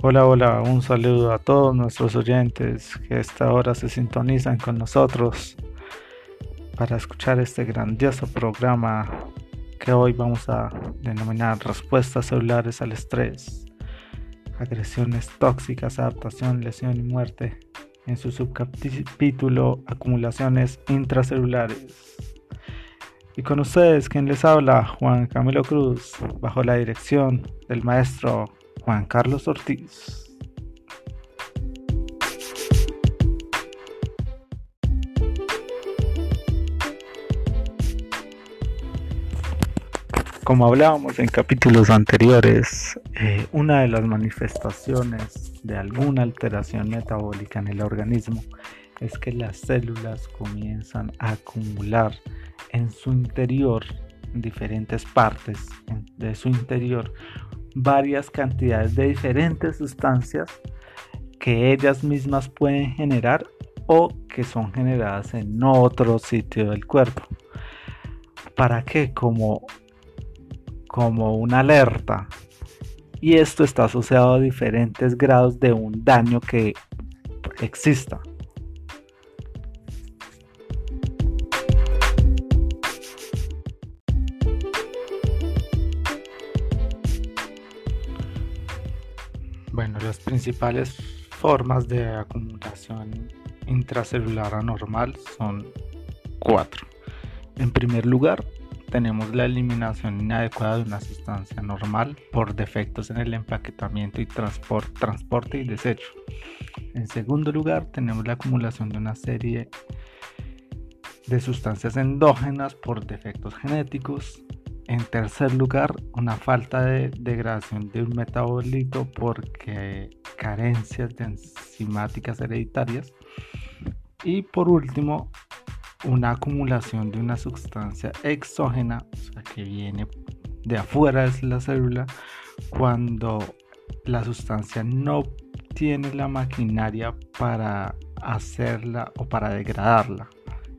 Hola, hola, un saludo a todos nuestros oyentes que esta hora se sintonizan con nosotros para escuchar este grandioso programa que hoy vamos a denominar Respuestas celulares al estrés, agresiones tóxicas, adaptación, lesión y muerte, en su subcapítulo Acumulaciones intracelulares. Y con ustedes, quien les habla, Juan Camilo Cruz, bajo la dirección del maestro Juan Carlos Ortiz. Como hablábamos en capítulos anteriores, eh, una de las manifestaciones de alguna alteración metabólica en el organismo es que las células comienzan a acumular en su interior, en diferentes partes de su interior, varias cantidades de diferentes sustancias que ellas mismas pueden generar o que son generadas en otro sitio del cuerpo. ¿Para qué? Como, como una alerta. Y esto está asociado a diferentes grados de un daño que exista. Las principales formas de acumulación intracelular anormal son cuatro. En primer lugar, tenemos la eliminación inadecuada de una sustancia normal por defectos en el empaquetamiento y transporte y desecho. En segundo lugar, tenemos la acumulación de una serie de sustancias endógenas por defectos genéticos. En tercer lugar, una falta de degradación de un metabolito porque carencias de enzimáticas hereditarias. Y por último, una acumulación de una sustancia exógena, o sea, que viene de afuera de la célula, cuando la sustancia no tiene la maquinaria para hacerla o para degradarla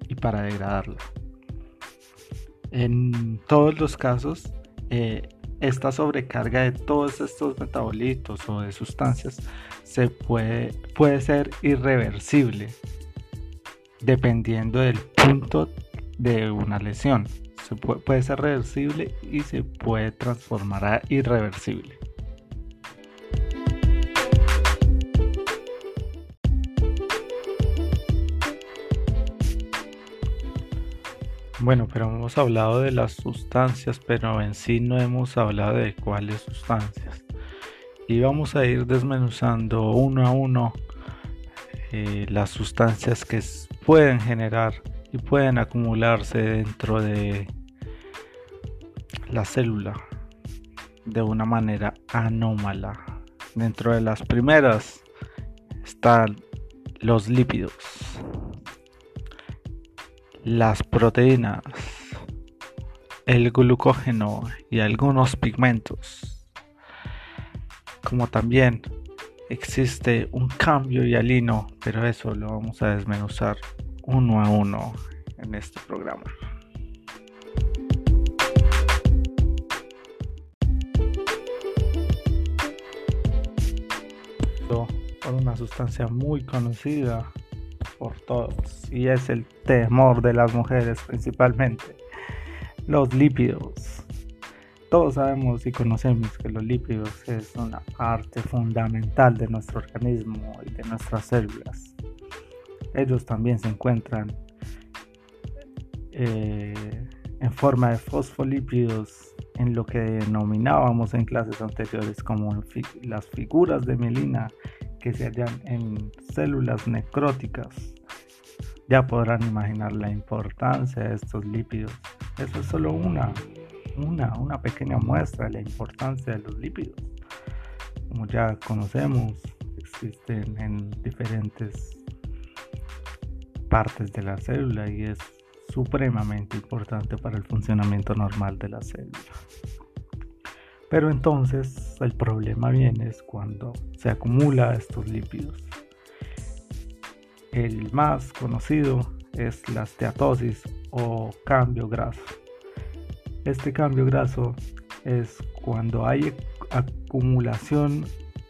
y para degradarla. En todos los casos, eh, esta sobrecarga de todos estos metabolitos o de sustancias se puede, puede ser irreversible dependiendo del punto de una lesión. Puede, puede ser reversible y se puede transformar a irreversible. Bueno, pero hemos hablado de las sustancias, pero en sí no hemos hablado de cuáles sustancias. Y vamos a ir desmenuzando uno a uno eh, las sustancias que pueden generar y pueden acumularse dentro de la célula de una manera anómala. Dentro de las primeras están los lípidos las proteínas, el glucógeno y algunos pigmentos. Como también existe un cambio hialino, pero eso lo vamos a desmenuzar uno a uno en este programa. Por una sustancia muy conocida por todos y es el temor de las mujeres principalmente. Los lípidos. Todos sabemos y conocemos que los lípidos es una parte fundamental de nuestro organismo y de nuestras células. Ellos también se encuentran eh, en forma de fosfolípidos en lo que denominábamos en clases anteriores como las figuras de mielina que se hallan en células necróticas. Ya podrán imaginar la importancia de estos lípidos. Eso es solo una, una, una pequeña muestra de la importancia de los lípidos. Como ya conocemos, existen en diferentes partes de la célula y es supremamente importante para el funcionamiento normal de la célula. Pero entonces el problema viene es cuando se acumula estos lípidos. El más conocido es la steatosis o cambio graso. Este cambio graso es cuando hay acumulación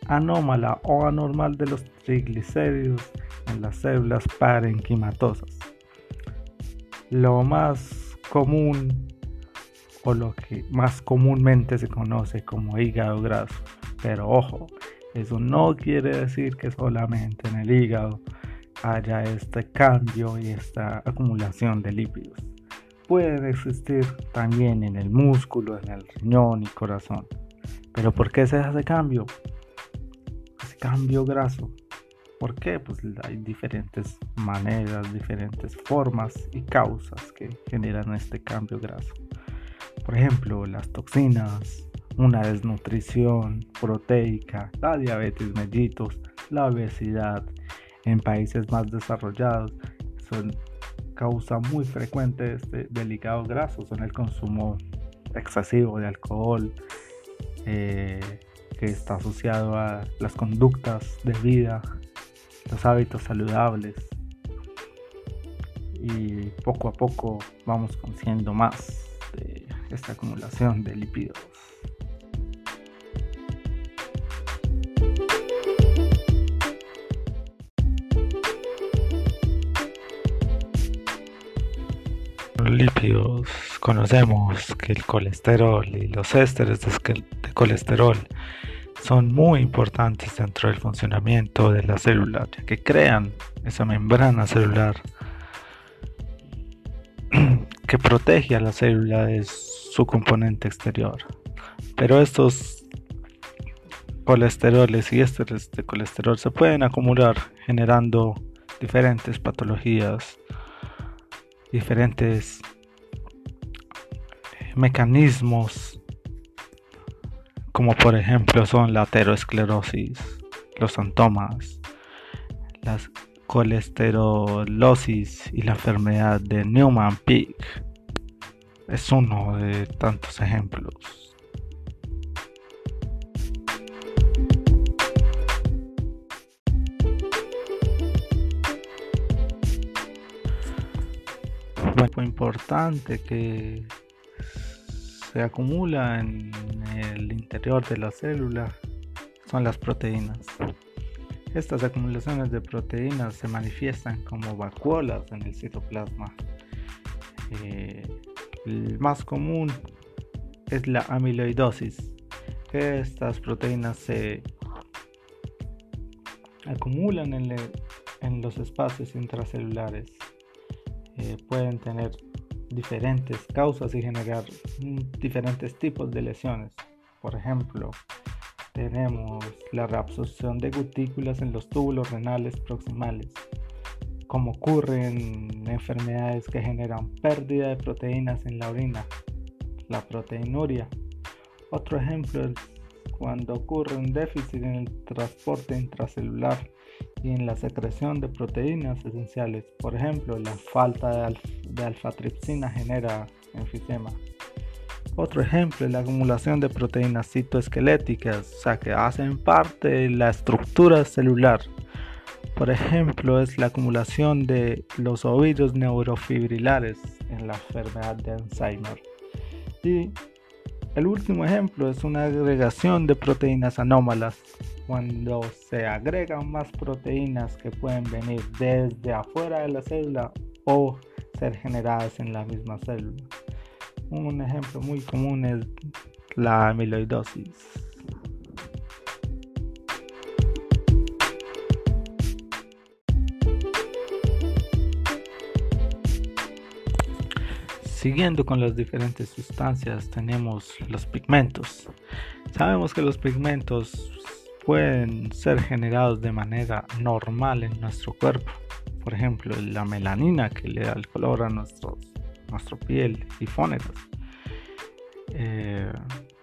anómala o anormal de los triglicéridos en las células parenquimatosas. Lo más común lo que más comúnmente se conoce como hígado graso. Pero ojo, eso no quiere decir que solamente en el hígado haya este cambio y esta acumulación de lípidos. Pueden existir también en el músculo, en el riñón y corazón. Pero ¿por qué se hace cambio? Ese cambio graso. ¿Por qué? Pues hay diferentes maneras, diferentes formas y causas que generan este cambio graso. Por ejemplo, las toxinas, una desnutrición proteica, la diabetes mellitus, la obesidad en países más desarrollados son causa muy frecuente este delicado graso, son el consumo excesivo de alcohol, eh, que está asociado a las conductas de vida, los hábitos saludables. Y poco a poco vamos conociendo más esta acumulación de lípidos. lípidos conocemos que el colesterol y los ésteres de colesterol son muy importantes dentro del funcionamiento de la célula, ya que crean esa membrana celular que protege a la célula de su componente exterior. Pero estos colesteroles y ésteres de colesterol se pueden acumular generando diferentes patologías diferentes mecanismos como por ejemplo son la aterosclerosis, los santomas, la colesterolosis y la enfermedad de Newman-Peak. Es uno de tantos ejemplos. Lo importante que se acumula en el interior de la célula son las proteínas. Estas acumulaciones de proteínas se manifiestan como vacuolas en el citoplasma. Eh, el más común es la amiloidosis. Estas proteínas se acumulan en, los espacios intracelulares eh, pueden tener diferentes causas y generar diferentes tipos de lesiones. Por ejemplo, tenemos la reabsorción de gotículas en los túbulos renales proximales, como ocurre en enfermedades que generan pérdida de proteínas en la orina, la proteinuria. Otro ejemplo es cuando ocurre un déficit en el transporte intracelular y en la secreción de proteínas esenciales. Por ejemplo, la falta de, alfa-tripsina genera enfisema. Otro ejemplo es la acumulación de proteínas citoesqueléticas, o sea, que hacen parte de la estructura celular. Por ejemplo, es la acumulación de los ovillos neurofibrilares en la enfermedad de Alzheimer. Y el último ejemplo es una agregación de proteínas anómalas cuando se agregan más proteínas que pueden venir desde afuera de la célula o ser generadas en la misma célula. Un ejemplo muy común es la amiloidosis. Siguiendo con las diferentes sustancias tenemos los pigmentos. Sabemos que los pigmentos pueden ser generados de manera normal en nuestro cuerpo. Por ejemplo, la melanina que le da el color a nuestro, nuestra piel y fónetas. Eh,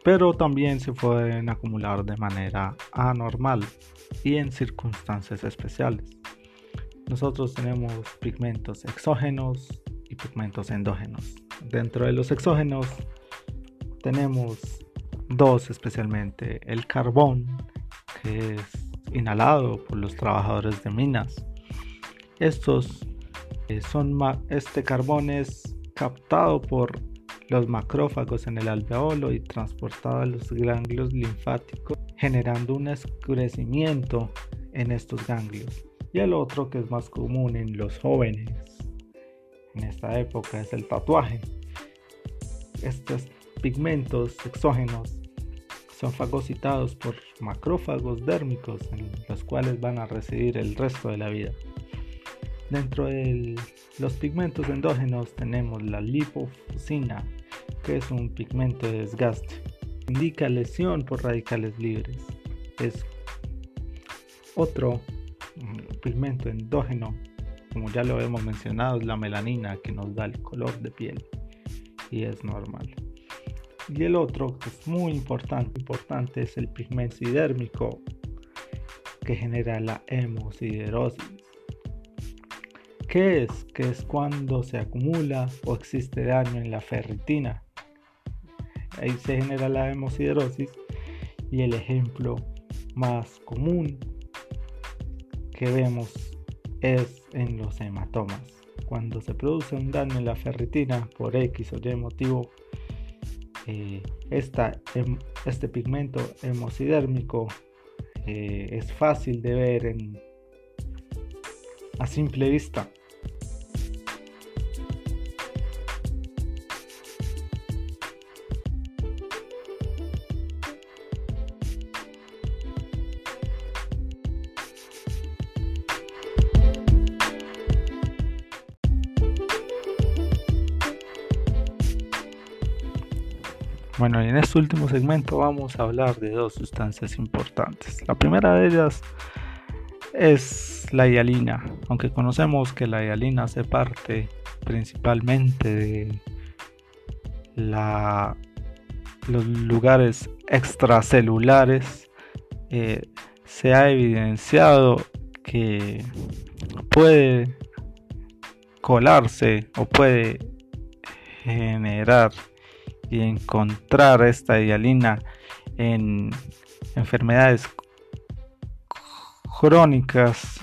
pero también se pueden acumular de manera anormal y en circunstancias especiales. Nosotros tenemos pigmentos exógenos y pigmentos endógenos. Dentro de los exógenos tenemos dos especialmente, el carbón es inhalado por los trabajadores de minas. Estos eh, son este carbón es captado por los macrófagos en el alveolo y transportado a los ganglios linfáticos generando un escurecimiento en estos ganglios. Y el otro que es más común en los jóvenes en esta época es el tatuaje. Estos pigmentos exógenos son fagocitados por macrófagos dérmicos en los cuales van a residir el resto de la vida. Dentro de los pigmentos endógenos tenemos la lipofusina, que es un pigmento de desgaste. Indica lesión por radicales libres. Es otro mm, pigmento endógeno, como ya lo hemos mencionado, es la melanina que nos da el color de piel y es normal. Y el otro, que es muy importante, importante es el pigmento sidérmico que genera la hemosiderosis. ¿Qué es? Que es cuando se acumula o existe daño en la ferritina. Ahí se genera la hemosiderosis y el ejemplo más común que vemos es en los hematomas. Cuando se produce un daño en la ferritina por X o Y motivo, eh, este pigmento hemosidérmico eh, es fácil de ver a simple vista. Bueno, en este último segmento vamos a hablar de dos sustancias importantes. La primera de ellas es la hialina, aunque conocemos que la hialina hace parte principalmente de los lugares extracelulares, eh, se ha evidenciado que puede colarse o puede generar y encontrar esta hialina en enfermedades crónicas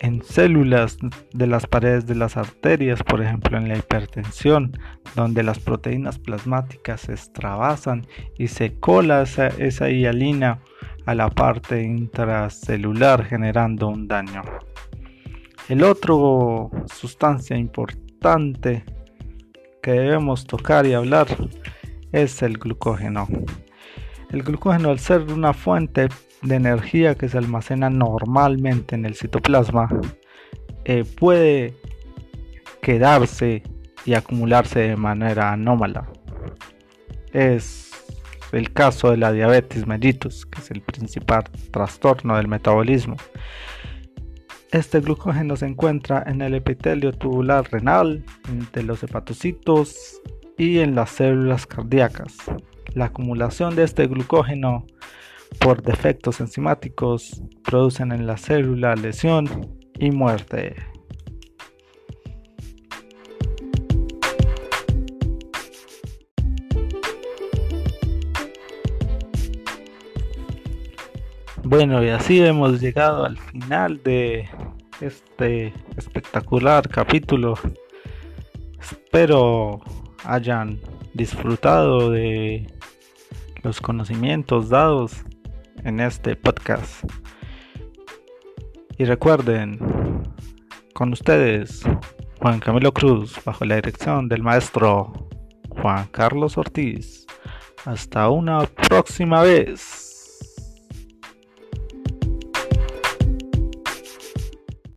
en células de las paredes de las arterias, por ejemplo en la hipertensión, donde las proteínas plasmáticas se extravasan y se cola esa, esa hialina a la parte intracelular generando un daño. El otro sustancia importante que debemos tocar y hablar es el glucógeno. El glucógeno al ser una fuente de energía que se almacena normalmente en el citoplasma eh, puede quedarse y acumularse de manera anómala. Es el caso de la diabetes mellitus, que es el principal trastorno del metabolismo. Este glucógeno se encuentra en el epitelio tubular renal, entre los hepatocitos y en las células cardíacas. La acumulación de este glucógeno por defectos enzimáticos producen en la célula lesión y muerte. Bueno, y así hemos llegado al final de este espectacular capítulo. Espero hayan disfrutado de los conocimientos dados en este podcast. Y recuerden, con ustedes, Juan Camilo Cruz, bajo la dirección del maestro Juan Carlos Ortiz. Hasta una próxima vez.